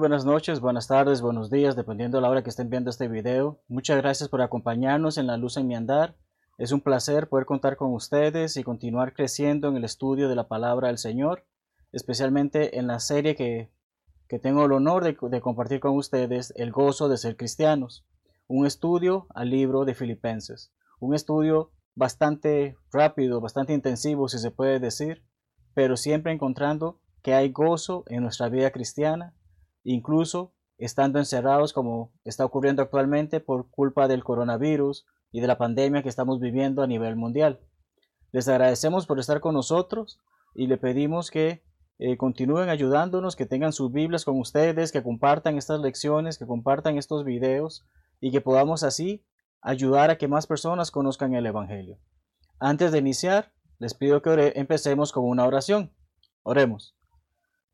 buenas noches, buenas tardes, buenos días, dependiendo de la hora que estén viendo este video. Muchas gracias por acompañarnos en La Luz en mi Andar. Es un placer poder contar con ustedes y continuar creciendo en el estudio de la palabra del Señor, especialmente en la serie que, tengo el honor de, de compartir con ustedes, El gozo de ser cristianos, un estudio al libro de Filipenses, un estudio bastante rápido, bastante intensivo, si se puede decir, pero siempre encontrando que hay gozo en nuestra vida cristiana, incluso estando encerrados como está ocurriendo actualmente por culpa del coronavirus y de la pandemia que estamos viviendo a nivel mundial. Les agradecemos por estar con nosotros y le pedimos que eh, continúen ayudándonos, que tengan sus Biblias con ustedes, que compartan estas lecciones, que compartan estos videos y que podamos así ayudar a que más personas conozcan el Evangelio. Antes de iniciar, les pido que empecemos con una oración. Oremos.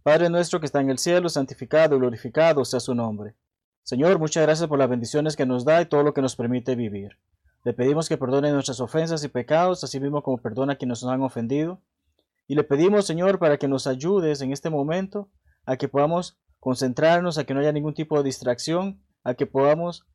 Padre nuestro que está en el cielo, santificado y glorificado sea su nombre. Señor, muchas gracias por las bendiciones que nos da y todo lo que nos permite vivir. Le pedimos que perdone nuestras ofensas y pecados, así mismo como perdona a quienes nos han ofendido. Y le pedimos, Señor, para que nos ayudes en este momento a que podamos concentrarnos, a que no haya ningún tipo de distracción, a que podamos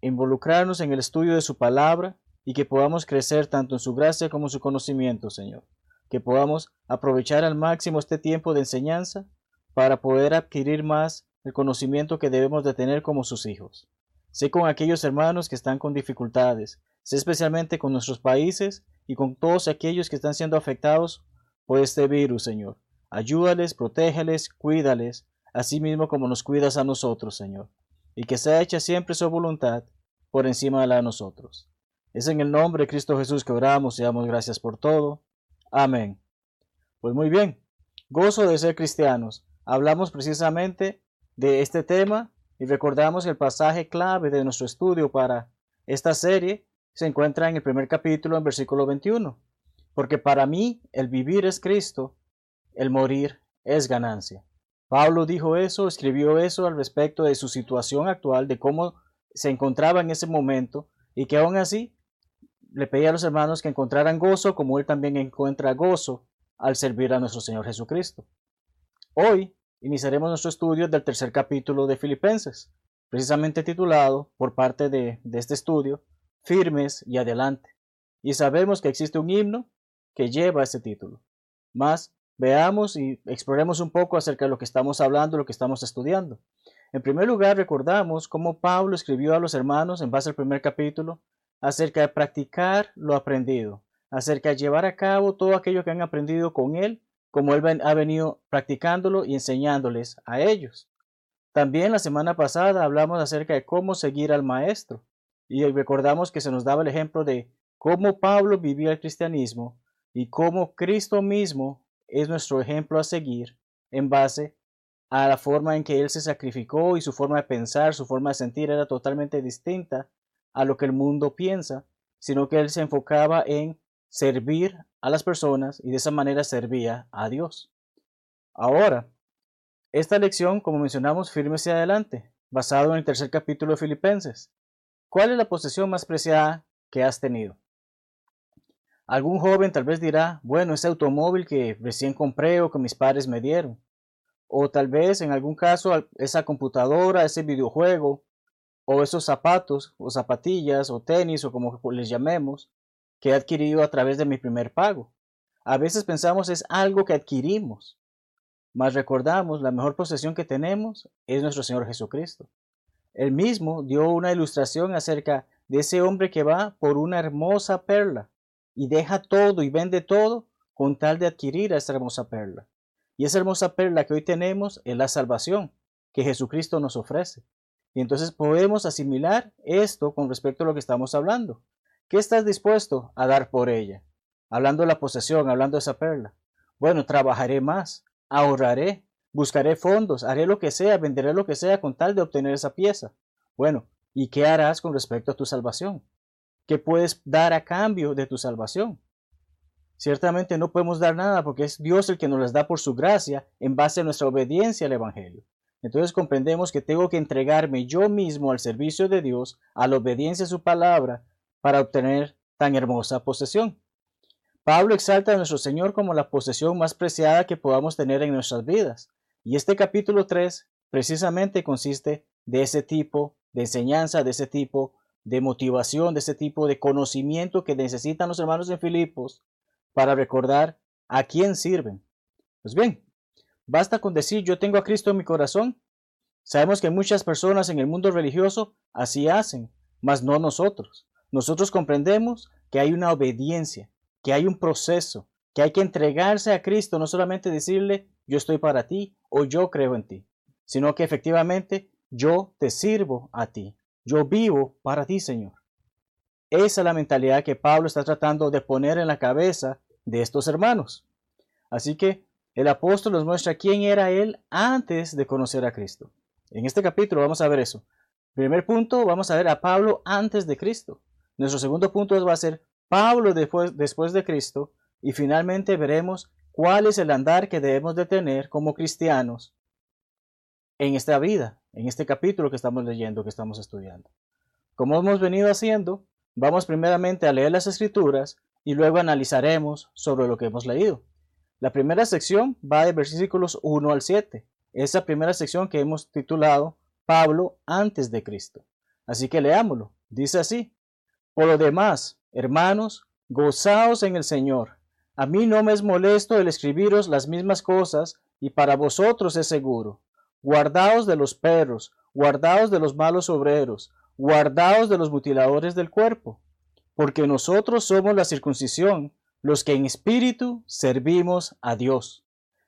involucrarnos en el estudio de su palabra y que podamos crecer tanto en su gracia como en su conocimiento, Señor que podamos aprovechar al máximo este tiempo de enseñanza para poder adquirir más el conocimiento que debemos de tener como sus hijos. Sé con aquellos hermanos que están con dificultades, sé especialmente con nuestros países y con todos aquellos que están siendo afectados por este virus, Señor. Ayúdales, protégeles, cuídales, así mismo como nos cuidas a nosotros, Señor, y que sea hecha siempre su voluntad por encima de la de nosotros. Es en el nombre de Cristo Jesús que oramos y damos gracias por todo. Amén. Pues muy bien, gozo de ser cristianos. Hablamos precisamente de este tema y recordamos el pasaje clave de nuestro estudio para esta serie se encuentra en el primer capítulo en versículo 21. Porque para mí el vivir es Cristo, el morir es ganancia. Pablo dijo eso, escribió eso al respecto de su situación actual, de cómo se encontraba en ese momento y que aún así le pedía a los hermanos que encontraran gozo como él también encuentra gozo al servir a nuestro Señor Jesucristo. Hoy iniciaremos nuestro estudio del tercer capítulo de Filipenses, precisamente titulado por parte de, este estudio, Firmes y Adelante. Y sabemos que existe un himno que lleva este título. Más, veamos y exploremos un poco acerca de lo que estamos hablando, lo que estamos estudiando. En primer lugar, recordamos cómo Pablo escribió a los hermanos en base al primer capítulo acerca de practicar lo aprendido, acerca de llevar a cabo todo aquello que han aprendido con Él, como Él ha venido practicándolo y enseñándoles a ellos. También la semana pasada hablamos acerca de cómo seguir al Maestro y recordamos que se nos daba el ejemplo de cómo Pablo vivía el cristianismo y cómo Cristo mismo es nuestro ejemplo a seguir en base a la forma en que Él se sacrificó y su forma de pensar, su forma de sentir era totalmente distinta a lo que el mundo piensa, sino que él se enfocaba en servir a las personas y de esa manera servía a Dios. Ahora, esta lección, como mencionamos, firme hacia adelante, basado en el tercer capítulo de Filipenses. ¿Cuál es la posesión más preciada que has tenido? Algún joven tal vez dirá, bueno, ese automóvil que recién compré o que mis padres me dieron. O tal vez en algún caso esa computadora, ese videojuego o esos zapatos o zapatillas o tenis o como les llamemos que he adquirido a través de mi primer pago. A veces pensamos es algo que adquirimos, mas recordamos la mejor posesión que tenemos es nuestro Señor Jesucristo. Él mismo dio una ilustración acerca de ese hombre que va por una hermosa perla y deja todo y vende todo con tal de adquirir a esa hermosa perla. Y esa hermosa perla que hoy tenemos es la salvación que Jesucristo nos ofrece. Y entonces podemos asimilar esto con respecto a lo que estamos hablando. ¿Qué estás dispuesto a dar por ella? Hablando de la posesión, hablando de esa perla. Bueno, trabajaré más, ahorraré, buscaré fondos, haré lo que sea, venderé lo que sea con tal de obtener esa pieza. Bueno, ¿y qué harás con respecto a tu salvación? ¿Qué puedes dar a cambio de tu salvación? Ciertamente no podemos dar nada porque es Dios el que nos las da por su gracia en base a nuestra obediencia al Evangelio. Entonces comprendemos que tengo que entregarme yo mismo al servicio de Dios, a la obediencia a su palabra, para obtener tan hermosa posesión. Pablo exalta a nuestro Señor como la posesión más preciada que podamos tener en nuestras vidas. Y este capítulo 3 precisamente consiste de ese tipo de enseñanza, de ese tipo de motivación, de ese tipo de conocimiento que necesitan los hermanos en Filipos para recordar a quién sirven. Pues bien, basta con decir yo tengo a Cristo en mi corazón. Sabemos que muchas personas en el mundo religioso así hacen, mas no nosotros. Nosotros comprendemos que hay una obediencia, que hay un proceso, que hay que entregarse a Cristo, no solamente decirle yo estoy para ti o yo creo en ti, sino que efectivamente yo te sirvo a ti, yo vivo para ti, Señor. Esa es la mentalidad que Pablo está tratando de poner en la cabeza de estos hermanos. Así que el apóstol nos muestra quién era él antes de conocer a Cristo. En este capítulo vamos a ver eso. Primer punto, vamos a ver a Pablo antes de Cristo. Nuestro segundo punto va a ser Pablo después, después de Cristo. Y finalmente veremos cuál es el andar que debemos de tener como cristianos en esta vida, en este capítulo que estamos leyendo, que estamos estudiando. Como hemos venido haciendo, vamos primeramente a leer las escrituras y luego analizaremos sobre lo que hemos leído. La primera sección va de versículos 1 al 7. Esa primera sección que hemos titulado Pablo antes de Cristo. Así que leámoslo. Dice así. Por lo demás, hermanos, gozaos en el Señor. A mí no me es molesto el escribiros las mismas cosas y para vosotros es seguro. Guardaos de los perros, guardaos de los malos obreros, guardaos de los mutiladores del cuerpo, porque nosotros somos la circuncisión, los que en espíritu servimos a Dios,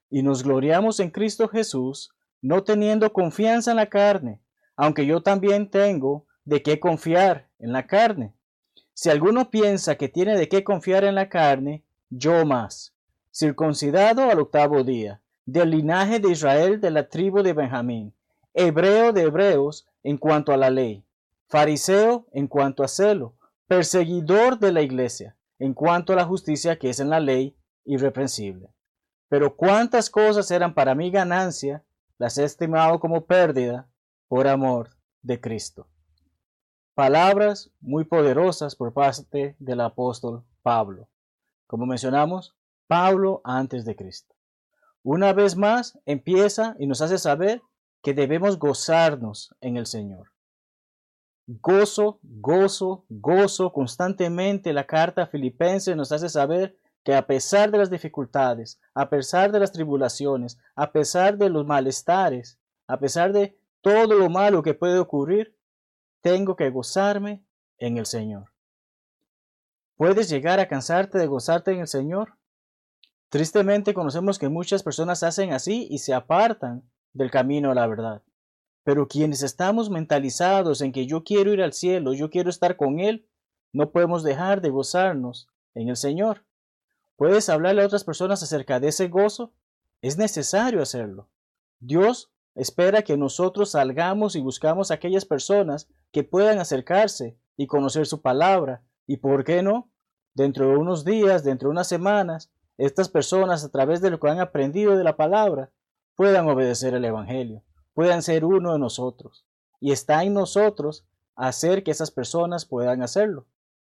y nos gloriamos en Cristo Jesús, no teniendo confianza en la carne, aunque yo también tengo de qué confiar en la carne. Si alguno piensa que tiene de qué confiar en la carne, yo más, circuncidado al octavo día, del linaje de Israel de la tribu de Benjamín, hebreo de hebreos en cuanto a la ley, fariseo en cuanto a celo, perseguidor de la iglesia en cuanto a la justicia que es en la ley, irreprensible. Pero cuántas cosas eran para mí ganancia, las he estimado como pérdida por amor de Cristo. Palabras muy poderosas por parte del apóstol Pablo. Como mencionamos, Pablo antes de Cristo. Una vez más empieza y nos hace saber que debemos gozarnos en el Señor. Gozo, gozo, gozo constantemente. La carta filipense nos hace saber que a pesar de las dificultades, a pesar de las tribulaciones, a pesar de los malestares, a pesar de todo lo malo que puede ocurrir, tengo que gozarme en el Señor. ¿Puedes llegar a cansarte de gozarte en el Señor? Tristemente conocemos que muchas personas hacen así y se apartan del camino a la verdad. Pero quienes estamos mentalizados en que yo quiero ir al cielo, yo quiero estar con Él, no podemos dejar de gozarnos en el Señor. ¿Puedes hablarle a otras personas acerca de ese gozo? Es necesario hacerlo. Dios espera que nosotros salgamos y buscamos a aquellas personas que puedan acercarse y conocer su palabra. ¿Y por qué no? Dentro de unos días, dentro de unas semanas, estas personas, a través de lo que han aprendido de la palabra, puedan obedecer el Evangelio, puedan ser uno de nosotros. Y está en nosotros hacer que esas personas puedan hacerlo.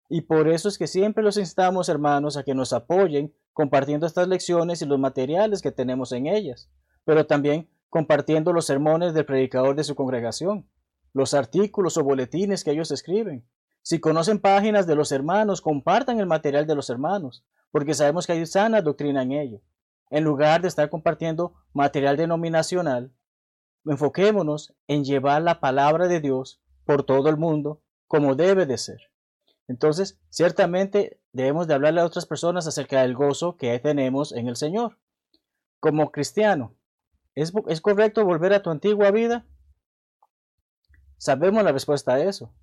Y por eso es que siempre los instamos, hermanos, a que nos apoyen compartiendo estas lecciones y los materiales que tenemos en ellas, pero también compartiendo los sermones del predicador de su congregación, los artículos o boletines que ellos escriben. Si conocen páginas de los hermanos, compartan el material de los hermanos, porque sabemos que hay sana doctrina en ello. En lugar de estar compartiendo material denominacional, enfoquémonos en llevar la palabra de Dios por todo el mundo como debe de ser. Entonces, ciertamente debemos de hablarle a otras personas acerca del gozo que tenemos en el Señor. Como cristiano, ¿es, ¿es correcto volver a tu antigua vida? Sabemos la respuesta a eso.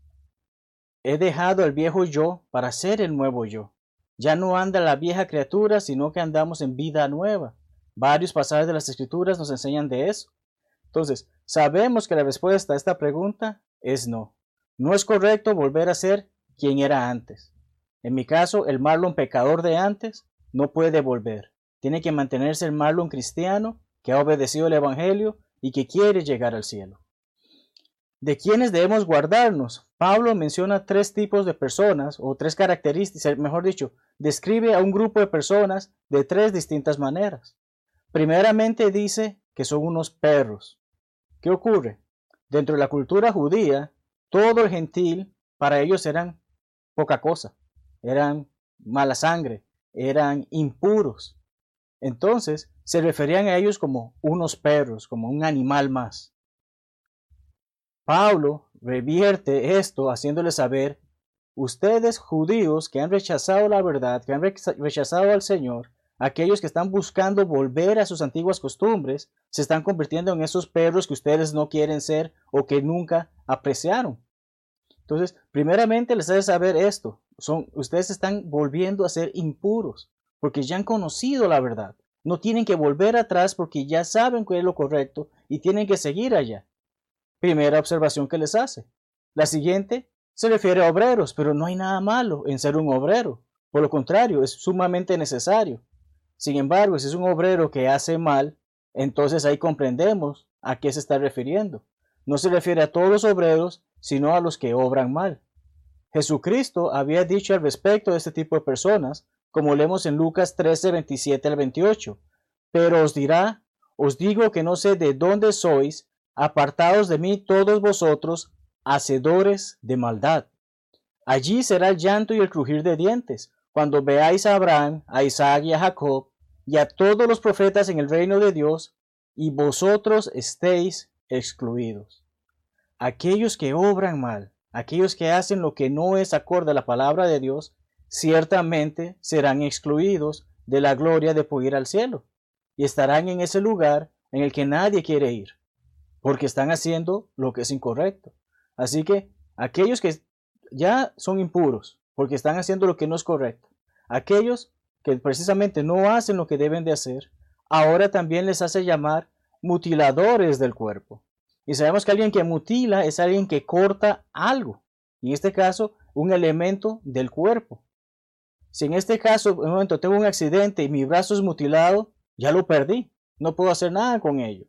He dejado el viejo yo para ser el nuevo yo. Ya no anda la vieja criatura, sino que andamos en vida nueva. Varios pasajes de las escrituras nos enseñan de eso. Entonces, sabemos que la respuesta a esta pregunta es no. No es correcto volver a ser quien era antes. En mi caso, el Marlon pecador de antes no puede volver. Tiene que mantenerse el Marlon cristiano que ha obedecido el Evangelio y que quiere llegar al cielo. ¿De quiénes debemos guardarnos? Pablo menciona tres tipos de personas o tres características, mejor dicho, describe a un grupo de personas de tres distintas maneras. Primeramente dice que son unos perros. ¿Qué ocurre? Dentro de la cultura judía, todo el gentil para ellos eran poca cosa, eran mala sangre, eran impuros. Entonces se referían a ellos como unos perros, como un animal más. Pablo revierte esto haciéndole saber, ustedes judíos que han rechazado la verdad, que han rechazado al Señor, aquellos que están buscando volver a sus antiguas costumbres, se están convirtiendo en esos perros que ustedes no quieren ser o que nunca apreciaron. Entonces, primeramente les hace saber esto, son, ustedes están volviendo a ser impuros, porque ya han conocido la verdad. No tienen que volver atrás porque ya saben cuál es lo correcto y tienen que seguir allá. Primera observación que les hace. La siguiente se refiere a obreros, pero no hay nada malo en ser un obrero. Por lo contrario, es sumamente necesario. Sin embargo, si es un obrero que hace mal, entonces ahí comprendemos a qué se está refiriendo. No se refiere a todos los obreros, sino a los que obran mal. Jesucristo había dicho al respecto de este tipo de personas, como leemos en Lucas 13, 27 al 28. Pero os dirá, os digo que no sé de dónde sois, apartados de mí todos vosotros, hacedores de maldad. Allí será el llanto y el crujir de dientes, cuando veáis a Abraham, a Isaac y a Jacob, y a todos los profetas en el reino de Dios, y vosotros estéis excluidos. Aquellos que obran mal, aquellos que hacen lo que no es acorde a la palabra de Dios, ciertamente serán excluidos de la gloria de poder al cielo, y estarán en ese lugar en el que nadie quiere ir, porque están haciendo lo que es incorrecto. Así que aquellos que ya son impuros, porque están haciendo lo que no es correcto, aquellos que precisamente no hacen lo que deben de hacer, ahora también les hace llamar mutiladores del cuerpo. Y sabemos que alguien que mutila es alguien que corta algo, en este caso un elemento del cuerpo. Si en este caso, en un momento tengo un accidente y mi brazo es mutilado, ya lo perdí, no puedo hacer nada con ello.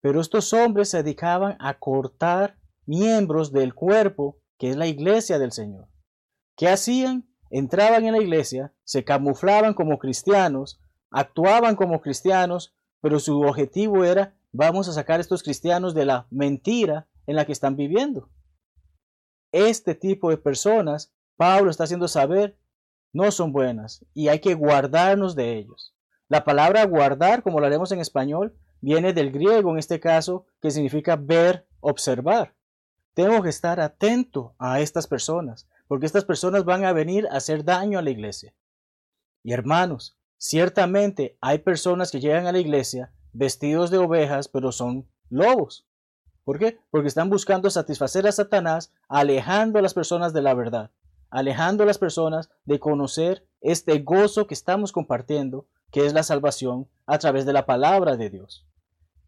Pero estos hombres se dedicaban a cortar miembros del cuerpo, que es la iglesia del Señor. ¿Qué hacían? Entraban en la iglesia, se camuflaban como cristianos, actuaban como cristianos, pero su objetivo era, vamos a sacar a estos cristianos de la mentira en la que están viviendo. Este tipo de personas, Pablo está haciendo saber, no son buenas y hay que guardarnos de ellos. La palabra guardar, como lo haremos en español, viene del griego en este caso, que significa ver, observar. Tengo que estar atento a estas personas, porque estas personas van a venir a hacer daño a la iglesia. Y hermanos, ciertamente hay personas que llegan a la iglesia vestidos de ovejas, pero son lobos. ¿Por qué? Porque están buscando satisfacer a Satanás, alejando a las personas de la verdad, alejando a las personas de conocer este gozo que estamos compartiendo, que es la salvación a través de la palabra de Dios.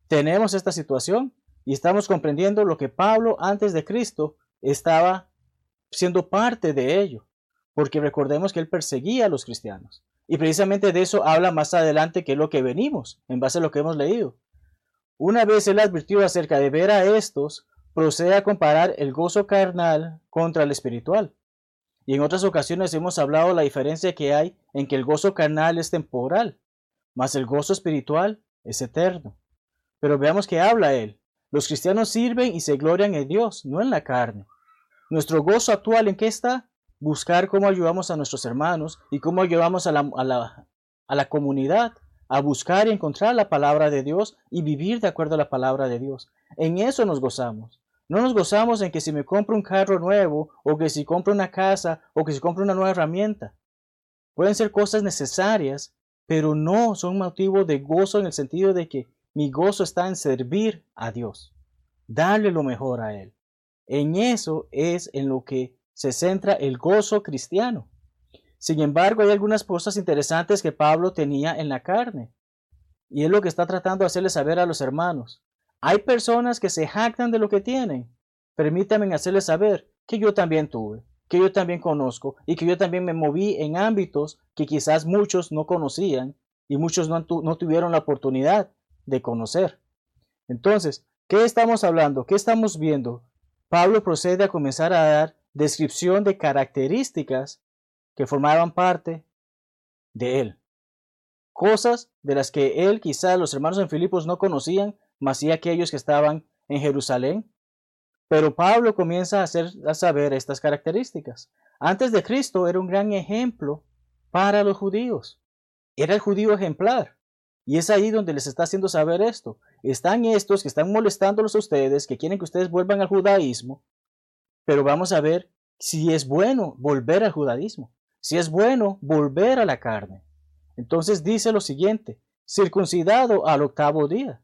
Tenemos esta situación y estamos comprendiendo lo que Pablo antes de Cristo estaba siendo parte de ello, porque recordemos que él perseguía a los cristianos. Y precisamente de eso habla más adelante que lo que venimos, en base a lo que hemos leído. Una vez él advirtió acerca de ver a estos, procede a comparar el gozo carnal contra el espiritual. Y en otras ocasiones hemos hablado la diferencia que hay en que el gozo carnal es temporal, mas el gozo espiritual es eterno. Pero veamos que habla él. Los cristianos sirven y se glorian en Dios, no en la carne. Nuestro gozo actual en qué está? Buscar cómo ayudamos a nuestros hermanos y cómo ayudamos a la, comunidad a buscar y encontrar la palabra de Dios y vivir de acuerdo a la palabra de Dios. En eso nos gozamos. No nos gozamos en que si me compro un carro nuevo o que si compro una casa o que si compro una nueva herramienta. Pueden ser cosas necesarias, pero no son motivo de gozo en el sentido de que mi gozo está en servir a Dios, darle lo mejor a Él. En eso es en lo que se centra el gozo cristiano. Sin embargo, hay algunas cosas interesantes que Pablo tenía en la carne. Y es lo que está tratando de hacerle saber a los hermanos. Hay personas que se jactan de lo que tienen. Permítanme hacerles saber que yo también tuve, que yo también conozco y que yo también me moví en ámbitos que quizás muchos no conocían y muchos no, no tuvieron la oportunidad de conocer. Entonces, ¿qué estamos hablando? ¿Qué estamos viendo? Pablo procede a comenzar a dar descripción de características que formaban parte de él. Cosas de las que él, quizás los hermanos en Filipos no conocían, mas sí aquellos que estaban en Jerusalén. Pero Pablo comienza a hacer a saber estas características. Antes de Cristo era un gran ejemplo para los judíos. Era el judío ejemplar. Y es ahí donde les está haciendo saber esto. Están estos que están molestándolos a ustedes, que quieren que ustedes vuelvan al judaísmo, pero vamos a ver si es bueno volver al judaísmo, si es bueno volver a la carne. Entonces dice lo siguiente, circuncidado al octavo día.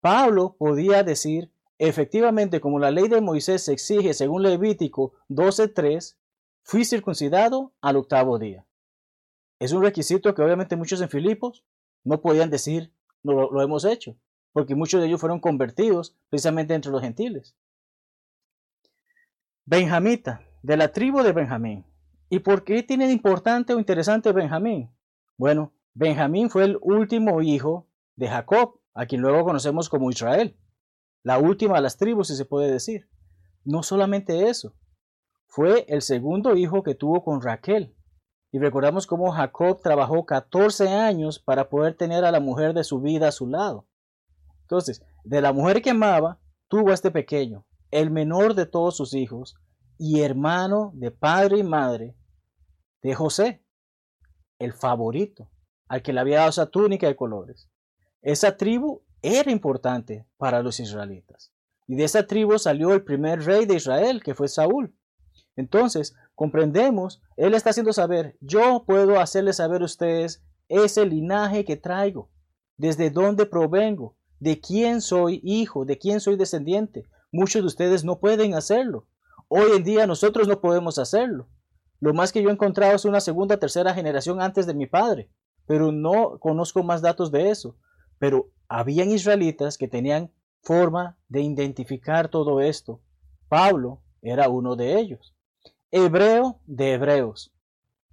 Pablo podía decir, efectivamente, como la ley de Moisés exige según Levítico 12.3, fui circuncidado al octavo día. Es un requisito que obviamente muchos en Filipos no podían decir, no lo hemos hecho, porque muchos de ellos fueron convertidos precisamente entre los gentiles. Benjamita, de la tribu de Benjamín. ¿Y por qué tiene importante o interesante Benjamín? Bueno, Benjamín fue el último hijo de Jacob, a quien luego conocemos como Israel. La última de las tribus, si se puede decir. No solamente eso, fue el segundo hijo que tuvo con Raquel. Y recordamos cómo Jacob trabajó 14 años para poder tener a la mujer de su vida a su lado. Entonces, de la mujer que amaba, tuvo a este pequeño, el menor de todos sus hijos y hermano de padre y madre de José, el favorito, al que le había dado esa túnica de colores. Esa tribu era importante para los israelitas. Y de esa tribu salió el primer rey de Israel, que fue Saúl. Entonces, comprendemos, él está haciendo saber, yo puedo hacerles saber a ustedes ese linaje que traigo, desde dónde provengo, de quién soy hijo, de quién soy descendiente. Muchos de ustedes no pueden hacerlo. Hoy en día nosotros no podemos hacerlo. Lo más que yo he encontrado es una segunda, tercera generación antes de mi padre, pero no conozco más datos de eso. Pero habían israelitas que tenían forma de identificar todo esto. Pablo era uno de ellos. Hebreo de hebreos.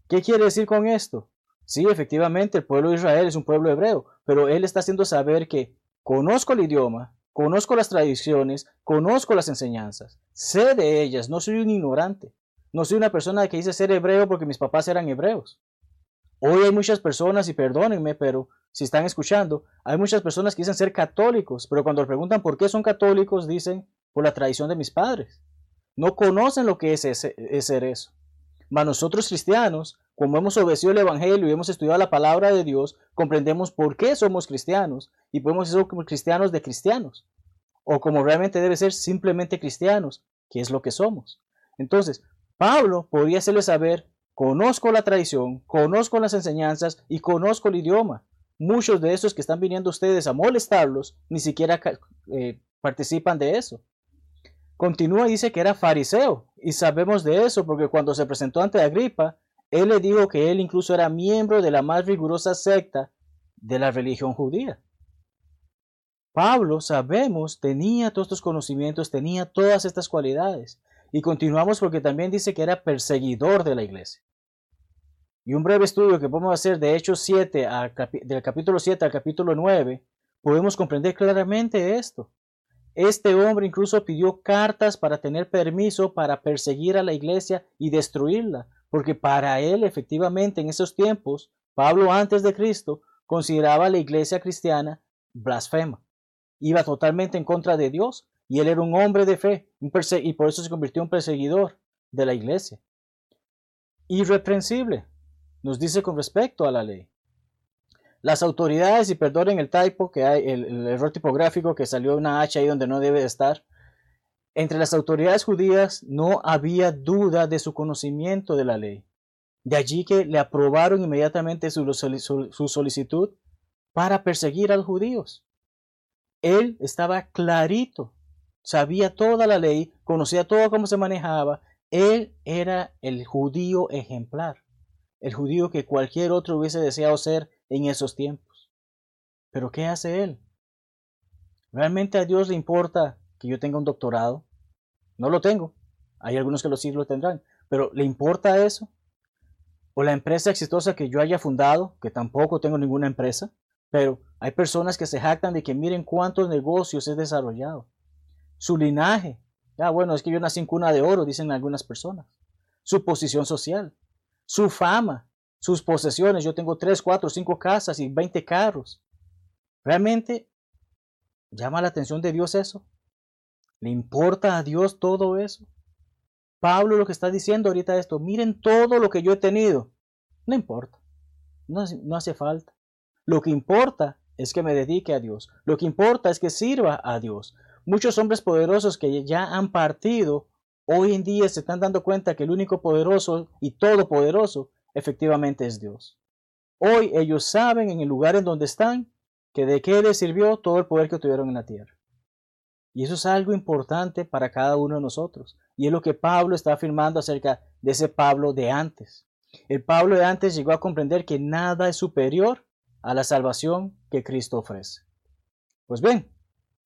¿Qué quiere decir con esto? Sí, efectivamente, el pueblo de Israel es un pueblo hebreo, pero él está haciendo saber que conozco el idioma, conozco las tradiciones, conozco las enseñanzas, sé de ellas, no soy un ignorante, no soy una persona que dice ser hebreo porque mis papás eran hebreos. Hoy hay muchas personas, y perdónenme, pero si están escuchando, hay muchas personas que dicen ser católicos, pero cuando le preguntan por qué son católicos, dicen por la tradición de mis padres. No conocen lo que es, ser eso. Mas nosotros cristianos, como hemos obedecido el Evangelio y hemos estudiado la palabra de Dios, comprendemos por qué somos cristianos y podemos ser como cristianos de cristianos. O como realmente debe ser simplemente cristianos, que es lo que somos. Entonces, Pablo podría hacerle saber, conozco la tradición, conozco las enseñanzas y conozco el idioma. Muchos de esos que están viniendo ustedes a molestarlos ni siquiera eh, participan de eso. Continúa y dice que era fariseo, y sabemos de eso porque cuando se presentó ante Agripa, él le dijo que él incluso era miembro de la más rigurosa secta de la religión judía. Pablo, sabemos, tenía todos estos conocimientos, tenía todas estas cualidades. Y continuamos porque también dice que era perseguidor de la iglesia. Y un breve estudio que podemos hacer de Hechos 7, del capítulo 7 al capítulo 9, podemos comprender claramente esto. Este hombre incluso pidió cartas para tener permiso para perseguir a la iglesia y destruirla, porque para él efectivamente en esos tiempos, Pablo antes de Cristo consideraba a la iglesia cristiana blasfema. Iba totalmente en contra de Dios y él era un hombre de fe y por eso se convirtió en perseguidor de la iglesia. Irreprensible, nos dice con respecto a la ley. Las autoridades, y perdonen el typo, que hay, el, error tipográfico que salió una H ahí donde no debe estar, entre las autoridades judías no había duda de su conocimiento de la ley. De allí que le aprobaron inmediatamente su, su, solicitud para perseguir a los judíos. Él estaba clarito, sabía toda la ley, conocía todo cómo se manejaba. Él era el judío ejemplar, el judío que cualquier otro hubiese deseado ser en esos tiempos. Pero ¿qué hace él? ¿Realmente a Dios le importa que yo tenga un doctorado? No lo tengo. Hay algunos que lo sí lo tendrán. Pero ¿le importa eso? ¿O la empresa exitosa que yo haya fundado, que tampoco tengo ninguna empresa? Pero hay personas que se jactan de que miren cuántos negocios he desarrollado. Su linaje. Ya, bueno, es que yo nací en cuna de oro, dicen algunas personas. Su posición social. Su fama sus posesiones. Yo tengo tres, cuatro, cinco casas y 20 carros. Realmente ¿Llama la atención de Dios eso? ¿Le importa a Dios todo eso? Pablo lo que está diciendo ahorita esto, miren todo lo que yo he tenido. No importa, no, no hace falta. Lo que importa es que me dedique a Dios. Lo que importa es que sirva a Dios. Muchos hombres poderosos que ya han partido, hoy en día se están dando cuenta que el único poderoso y todopoderoso efectivamente es Dios. Hoy ellos saben en el lugar en donde están que de qué les sirvió todo el poder que tuvieron en la tierra. Y eso es algo importante para cada uno de nosotros. Y es lo que Pablo está afirmando acerca de ese Pablo de antes. El Pablo de antes llegó a comprender que nada es superior a la salvación que Cristo ofrece. Pues bien,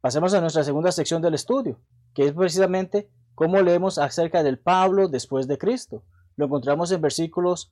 pasemos a nuestra segunda sección del estudio, que es precisamente cómo leemos acerca del Pablo después de Cristo. Lo encontramos en versículos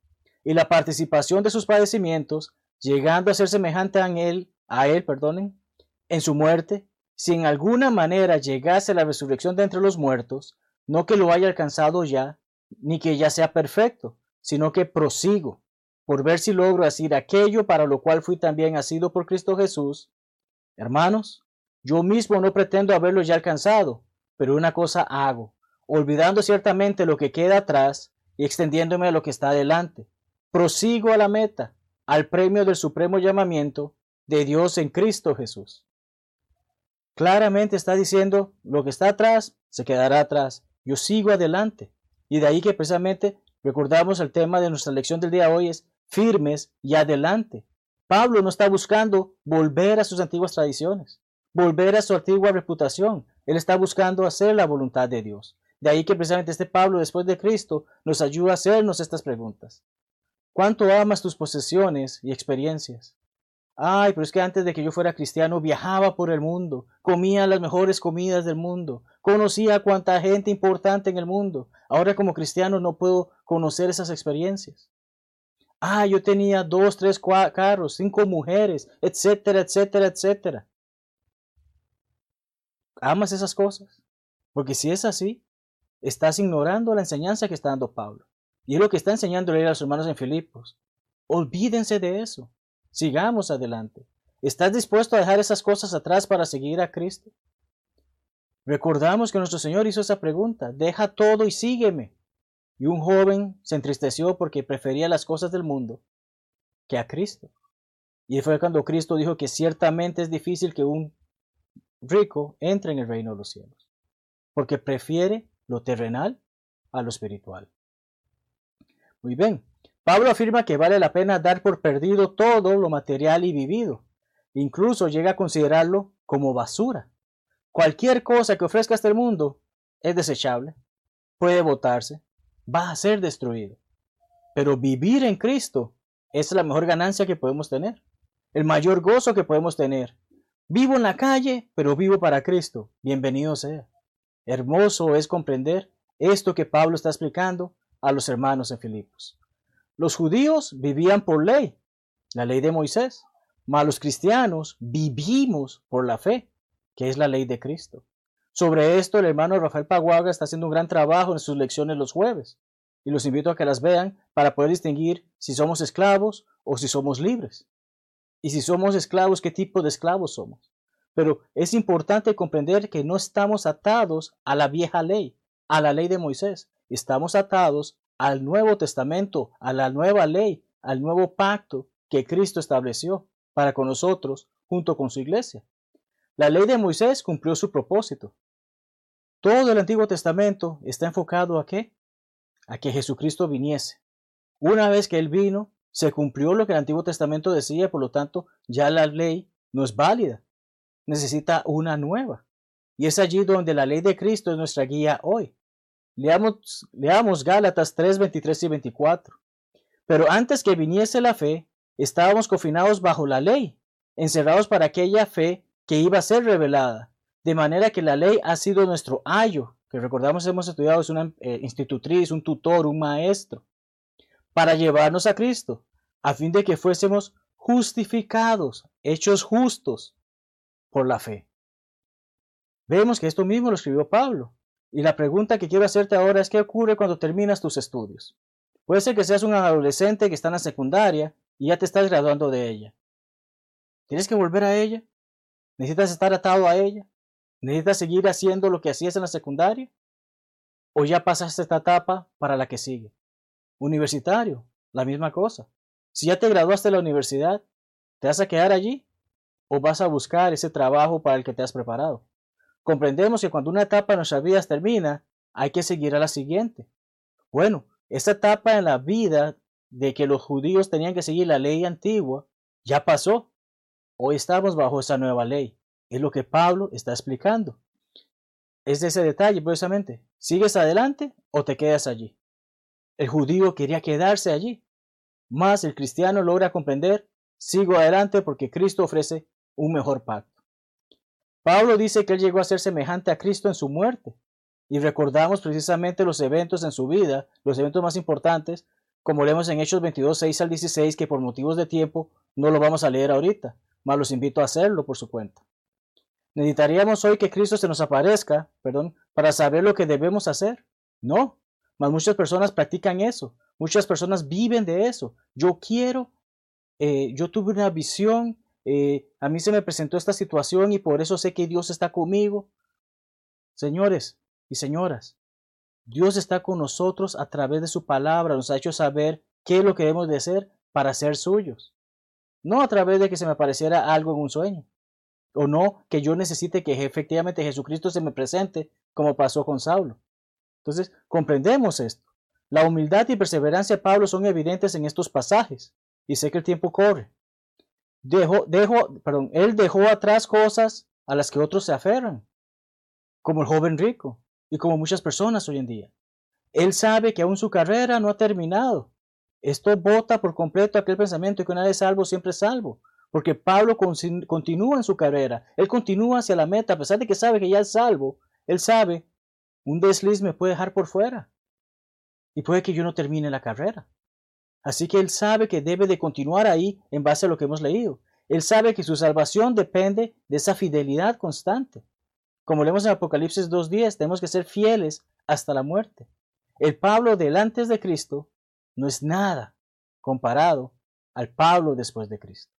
y la participación de sus padecimientos, llegando a ser semejante a él, a él, perdonen, en su muerte, si en alguna manera llegase la resurrección de entre los muertos, no que lo haya alcanzado ya, ni que ya sea perfecto, sino que prosigo, por ver si logro hacer aquello para lo cual fui también asido por Cristo Jesús. Hermanos, yo mismo no pretendo haberlo ya alcanzado, pero una cosa hago, olvidando ciertamente lo que queda atrás y extendiéndome a lo que está adelante. Prosigo a la meta, al premio del supremo llamamiento de Dios en Cristo Jesús. Claramente está diciendo, lo que está atrás se quedará atrás. Yo sigo adelante. Y de ahí que precisamente recordamos el tema de nuestra lección del día hoy es firmes y adelante. Pablo no está buscando volver a sus antiguas tradiciones, volver a su antigua reputación. Él está buscando hacer la voluntad de Dios. De ahí que precisamente este Pablo, después de Cristo, nos ayuda a hacernos estas preguntas. ¿Cuánto amas tus posesiones y experiencias? Ay, pero es que antes de que yo fuera cristiano viajaba por el mundo, comía las mejores comidas del mundo, conocía a cuánta gente importante en el mundo. Ahora como cristiano no puedo conocer esas experiencias. Ah, yo tenía dos, tres carros, cinco mujeres, etcétera, etcétera, etcétera. ¿Amas esas cosas? Porque si es así, estás ignorando la enseñanza que está dando Pablo. Y es lo que está enseñando a los hermanos en Filipos. Olvídense de eso. Sigamos adelante. ¿Estás dispuesto a dejar esas cosas atrás para seguir a Cristo? Recordamos que nuestro Señor hizo esa pregunta, deja todo y sígueme. Y un joven se entristeció porque prefería las cosas del mundo que a Cristo. Y fue cuando Cristo dijo que ciertamente es difícil que un rico entre en el reino de los cielos, porque prefiere lo terrenal a lo espiritual. Muy bien. Pablo afirma que vale la pena dar por perdido todo lo material y vivido. Incluso llega a considerarlo como basura. Cualquier cosa que ofrezca este mundo es desechable, puede botarse, va a ser destruido. Pero vivir en Cristo es la mejor ganancia que podemos tener, el mayor gozo que podemos tener. Vivo en la calle, pero vivo para Cristo. Bienvenido sea. Hermoso es comprender esto que Pablo está explicando a los hermanos en Filipos. Los judíos vivían por ley, la ley de Moisés, mas los cristianos vivimos por la fe, que es la ley de Cristo. Sobre esto el hermano Rafael Paguaga está haciendo un gran trabajo en sus lecciones los jueves, y los invito a que las vean para poder distinguir si somos esclavos o si somos libres. Y si somos esclavos, qué tipo de esclavos somos. Pero es importante comprender que no estamos atados a la vieja ley, a la ley de Moisés, estamos atados al Nuevo Testamento, a la nueva ley, al nuevo pacto que Cristo estableció para con nosotros junto con su iglesia. La ley de Moisés cumplió su propósito. Todo el Antiguo Testamento está enfocado a qué? A que Jesucristo viniese. Una vez que Él vino, se cumplió lo que el Antiguo Testamento decía, por lo tanto, ya la ley no es válida. Necesita una nueva. Y es allí donde la ley de Cristo es nuestra guía hoy. Leamos, leamos Gálatas 3, 23 y 24. Pero antes que viniese la fe, estábamos confinados bajo la ley, encerrados para aquella fe que iba a ser revelada. De manera que la ley ha sido nuestro ayo, que recordamos hemos estudiado, es una eh, institutriz, un tutor, un maestro, para llevarnos a Cristo, a fin de que fuésemos justificados, hechos justos por la fe. Vemos que esto mismo lo escribió Pablo. Y la pregunta que quiero hacerte ahora es qué ocurre cuando terminas tus estudios. Puede ser que seas un adolescente que está en la secundaria y ya te estás graduando de ella. ¿Tienes que volver a ella? ¿Necesitas estar atado a ella? ¿Necesitas seguir haciendo lo que hacías en la secundaria? ¿O ya pasaste esta etapa para la que sigue? Universitario, la misma cosa. Si ya te graduaste de la universidad, ¿te vas a quedar allí? ¿O vas a buscar ese trabajo para el que te has preparado? Comprendemos que cuando una etapa de nuestras vidas termina, hay que seguir a la siguiente. Bueno, esta etapa en la vida de que los judíos tenían que seguir la ley antigua ya pasó. Hoy estamos bajo esa nueva ley. Es lo que Pablo está explicando. Es de ese detalle, precisamente. ¿Sigues adelante o te quedas allí? El judío quería quedarse allí. Más el cristiano logra comprender, sigo adelante porque Cristo ofrece un mejor pacto. Pablo dice que él llegó a ser semejante a Cristo en su muerte. Y recordamos precisamente los eventos en su vida, los eventos más importantes, como leemos en Hechos 22, 6 al 16, que por motivos de tiempo no lo vamos a leer ahorita, mas los invito a hacerlo por su cuenta. Necesitaríamos hoy que Cristo se nos aparezca, perdón, para saber lo que debemos hacer. No, mas muchas personas practican eso, muchas personas viven de eso. Yo quiero, eh, yo tuve una visión, eh, a mí se me presentó esta situación y por eso sé que Dios está conmigo. Señores y señoras, Dios está con nosotros a través de su palabra, nos ha hecho saber qué es lo que debemos de hacer para ser suyos. No a través de que se me apareciera algo en un sueño, o no que yo necesite que efectivamente Jesucristo se me presente como pasó con Saulo. Entonces, comprendemos esto. La humildad y perseverancia de Pablo son evidentes en estos pasajes, y sé que el tiempo corre dejó, dejó, perdón, él dejó atrás cosas a las que otros se aferran, como el joven rico y como muchas personas hoy en día. Él sabe que aún su carrera no ha terminado. Esto bota por completo aquel pensamiento de que una vez salvo, siempre salvo. Porque Pablo continúa en su carrera. Él continúa hacia la meta, a pesar de que sabe que ya es salvo. Él sabe, un desliz me puede dejar por fuera. Y puede que yo no termine la carrera. Así que él sabe que debe de continuar ahí en base a lo que hemos leído. Él sabe que su salvación depende de esa fidelidad constante. Como leemos en Apocalipsis 2.10, tenemos que ser fieles hasta la muerte. El Pablo del antes de Cristo no es nada comparado al Pablo después de Cristo.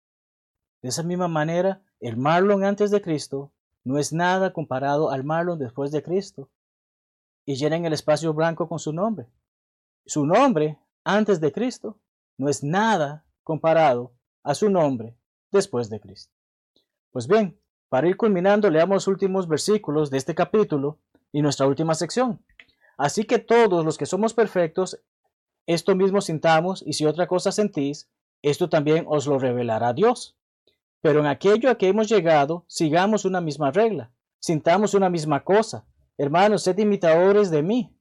De esa misma manera, el Marlon antes de Cristo no es nada comparado al Marlon después de Cristo. Y llenan el espacio blanco con su nombre. Su nombre antes de Cristo no es nada comparado a su nombre después de Cristo. Pues bien, para ir culminando, leamos los últimos versículos de este capítulo y nuestra última sección. Así que todos los que somos perfectos, esto mismo sintamos, y si otra cosa sentís, esto también os lo revelará Dios. Pero en aquello a que hemos llegado, sigamos una misma regla, sintamos una misma cosa. Hermanos, sed imitadores de mí,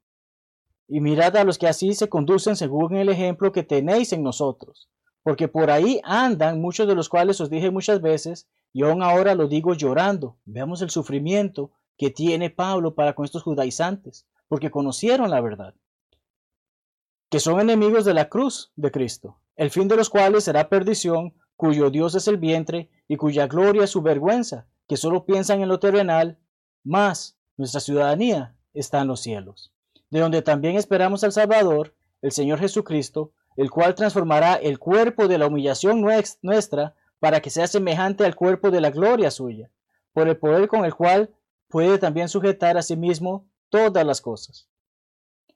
y mirad a los que así se conducen según el ejemplo que tenéis en nosotros, porque por ahí andan muchos de los cuales os dije muchas veces, y aún ahora lo digo llorando. Veamos el sufrimiento que tiene Pablo para con estos judaizantes, porque conocieron la verdad, que son enemigos de la cruz de Cristo, el fin de los cuales será perdición, cuyo Dios es el vientre y cuya gloria es su vergüenza, que solo piensan en lo terrenal, mas nuestra ciudadanía está en los cielos de donde también esperamos al Salvador, el Señor Jesucristo, el cual transformará el cuerpo de la humillación nuestra para que sea semejante al cuerpo de la gloria suya, por el poder con el cual puede también sujetar a sí mismo todas las cosas.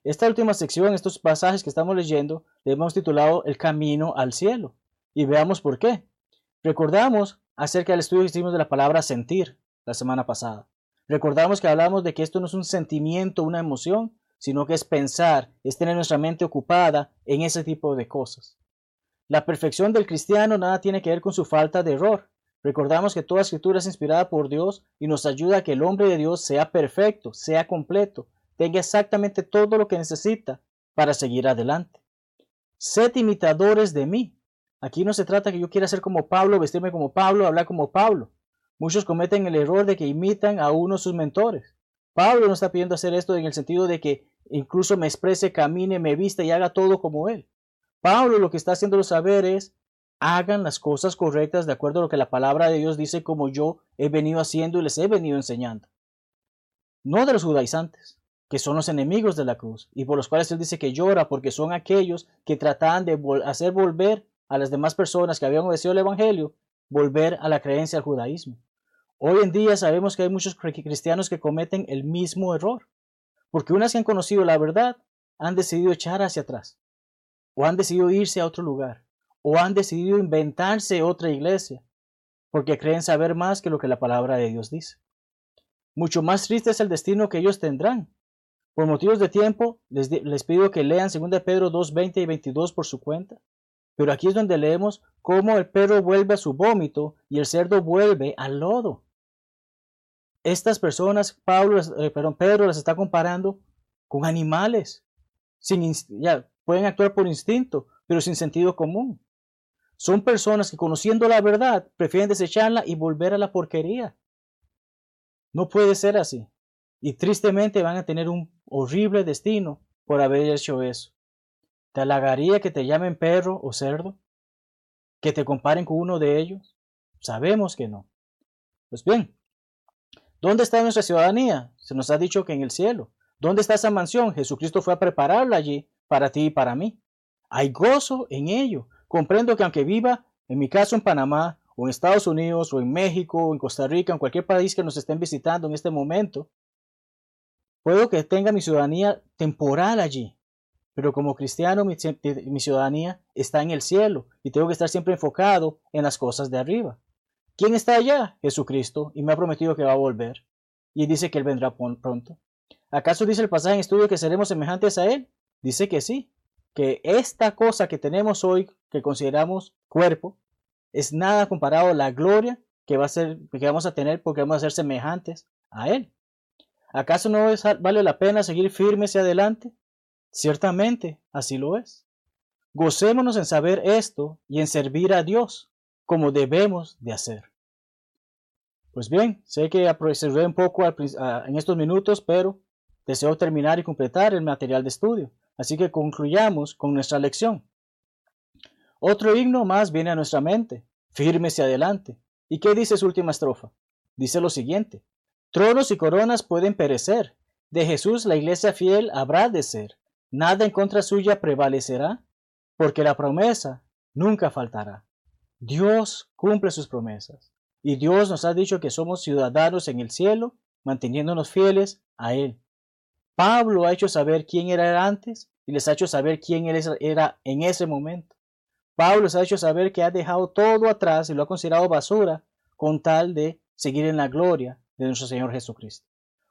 Esta última sección, estos pasajes que estamos leyendo, le hemos titulado El camino al cielo. Y veamos por qué. Recordamos acerca del estudio que hicimos de la palabra sentir la semana pasada. Recordamos que hablamos de que esto no es un sentimiento, una emoción, sino que es pensar, es tener nuestra mente ocupada en ese tipo de cosas. La perfección del cristiano nada tiene que ver con su falta de error. Recordamos que toda escritura es inspirada por Dios y nos ayuda a que el hombre de Dios sea perfecto, sea completo, tenga exactamente todo lo que necesita para seguir adelante. Sed imitadores de mí. Aquí no se trata que yo quiera ser como Pablo, vestirme como Pablo, hablar como Pablo. Muchos cometen el error de que imitan a uno de sus mentores. Pablo no está pidiendo hacer esto en el sentido de que incluso me exprese, camine, me vista y haga todo como él. Pablo lo que está haciendo saber es hagan las cosas correctas de acuerdo a lo que la palabra de Dios dice como yo he venido haciendo y les he venido enseñando. No de los judaizantes, que son los enemigos de la cruz y por los cuales él dice que llora porque son aquellos que trataban de hacer volver a las demás personas que habían obedecido el Evangelio, volver a la creencia al judaísmo. Hoy en día sabemos que hay muchos cristianos que cometen el mismo error, porque unas que han conocido la verdad han decidido echar hacia atrás, o han decidido irse a otro lugar, o han decidido inventarse otra iglesia, porque creen saber más que lo que la palabra de Dios dice. Mucho más triste es el destino que ellos tendrán. Por motivos de tiempo, les, les pido que lean 2 Pedro 2, 20 y 22 por su cuenta. Pero aquí es donde leemos cómo el perro vuelve a su vómito y el cerdo vuelve al lodo. Estas personas, Pablo, eh, perdón, Pedro las está comparando con animales. Sin, pueden actuar por instinto, pero sin sentido común. Son personas que conociendo la verdad prefieren desecharla y volver a la porquería. No puede ser así. Y tristemente van a tener un horrible destino por haber hecho eso. ¿Te halagaría que te llamen perro o cerdo? ¿Que te comparen con uno de ellos? Sabemos que no. Pues bien, ¿dónde está nuestra ciudadanía? Se nos ha dicho que en el cielo. ¿Dónde está esa mansión? Jesucristo fue a prepararla allí para ti y para mí. Hay gozo en ello. Comprendo que aunque viva, en mi caso en Panamá, o en Estados Unidos, o en México, o en Costa Rica, en cualquier país que nos estén visitando en este momento, puedo que tenga mi ciudadanía temporal allí, pero como cristiano mi, ciudadanía está en el cielo y tengo que estar siempre enfocado en las cosas de arriba. ¿Quién está allá? Jesucristo, y me ha prometido que va a volver, y dice que Él vendrá pronto. ¿Acaso dice el pasaje en estudio que seremos semejantes a Él? Dice que sí, que esta cosa que tenemos hoy, que consideramos cuerpo, es nada comparado a la gloria que, va a ser, que vamos a tener porque vamos a ser semejantes a Él. ¿Acaso no vale la pena seguir firmes y adelante? Ciertamente, así lo es. Gocémonos en saber esto y en servir a Dios como debemos de hacer. Pues bien, sé que apresuré un poco en estos minutos, pero deseo terminar y completar el material de estudio. Así que concluyamos con nuestra lección. Otro himno más viene a nuestra mente, firmes y adelante. ¿Y qué dice su última estrofa? Dice lo siguiente, tronos y coronas pueden perecer, de Jesús la iglesia fiel habrá de ser nada en contra suya prevalecerá, porque la promesa nunca faltará. Dios cumple sus promesas, y Dios nos ha dicho que somos ciudadanos en el cielo, manteniéndonos fieles a Él. Pablo ha hecho saber quién era antes y les ha hecho saber quién era en ese momento. Pablo les ha hecho saber que ha dejado todo atrás y lo ha considerado basura con tal de seguir en la gloria de nuestro Señor Jesucristo.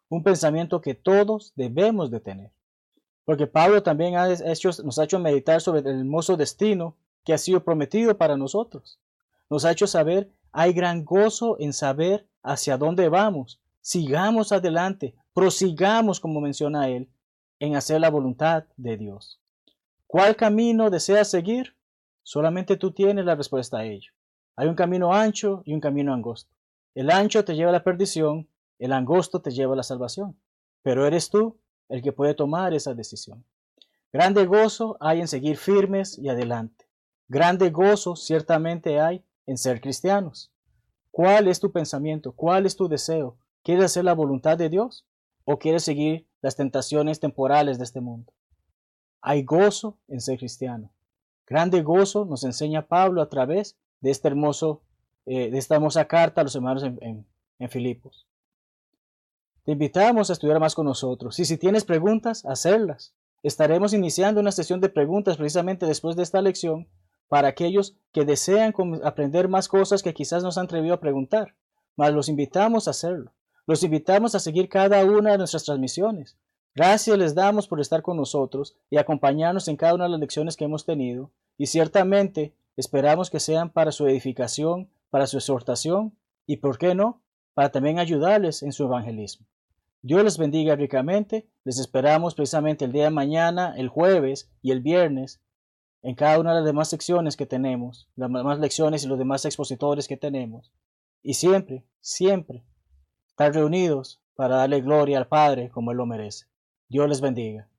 Un pensamiento que todos debemos de tener. Porque Pablo también nos ha hecho meditar sobre el hermoso destino que ha sido prometido para nosotros. Nos ha hecho saber, hay gran gozo en saber hacia dónde vamos. Sigamos adelante, prosigamos, como menciona él, en hacer la voluntad de Dios. ¿Cuál camino deseas seguir? Solamente tú tienes la respuesta a ello. Hay un camino ancho y un camino angosto. El ancho te lleva a la perdición, el angosto te lleva a la salvación. Pero eres tú el que puede tomar esa decisión. Grande gozo hay en seguir firmes y adelante. Grande gozo ciertamente hay en ser cristianos. ¿Cuál es tu pensamiento? ¿Cuál es tu deseo? ¿Quieres hacer la voluntad de Dios o quieres seguir las tentaciones temporales de este mundo? Hay gozo en ser cristiano. Grande gozo nos enseña Pablo a través de, este hermoso, eh, esta hermosa carta a los hermanos en, en Filipos. Te invitamos a estudiar más con nosotros y si tienes preguntas, hacerlas. Estaremos iniciando una sesión de preguntas precisamente después de esta lección para aquellos que desean aprender más cosas que quizás nos han atrevido a preguntar, mas los invitamos a hacerlo. Los invitamos a seguir cada una de nuestras transmisiones. Gracias les damos por estar con nosotros y acompañarnos en cada una de las lecciones que hemos tenido y ciertamente esperamos que sean para su edificación, para su exhortación y, ¿por qué no?, para también ayudarles en su evangelismo. Dios les bendiga ricamente. Les esperamos precisamente el día de mañana, el jueves y el viernes en cada una de las demás secciones que tenemos, las demás lecciones y los demás expositores que tenemos. Y siempre, siempre, estar reunidos para darle gloria al Padre como Él lo merece. Dios les bendiga.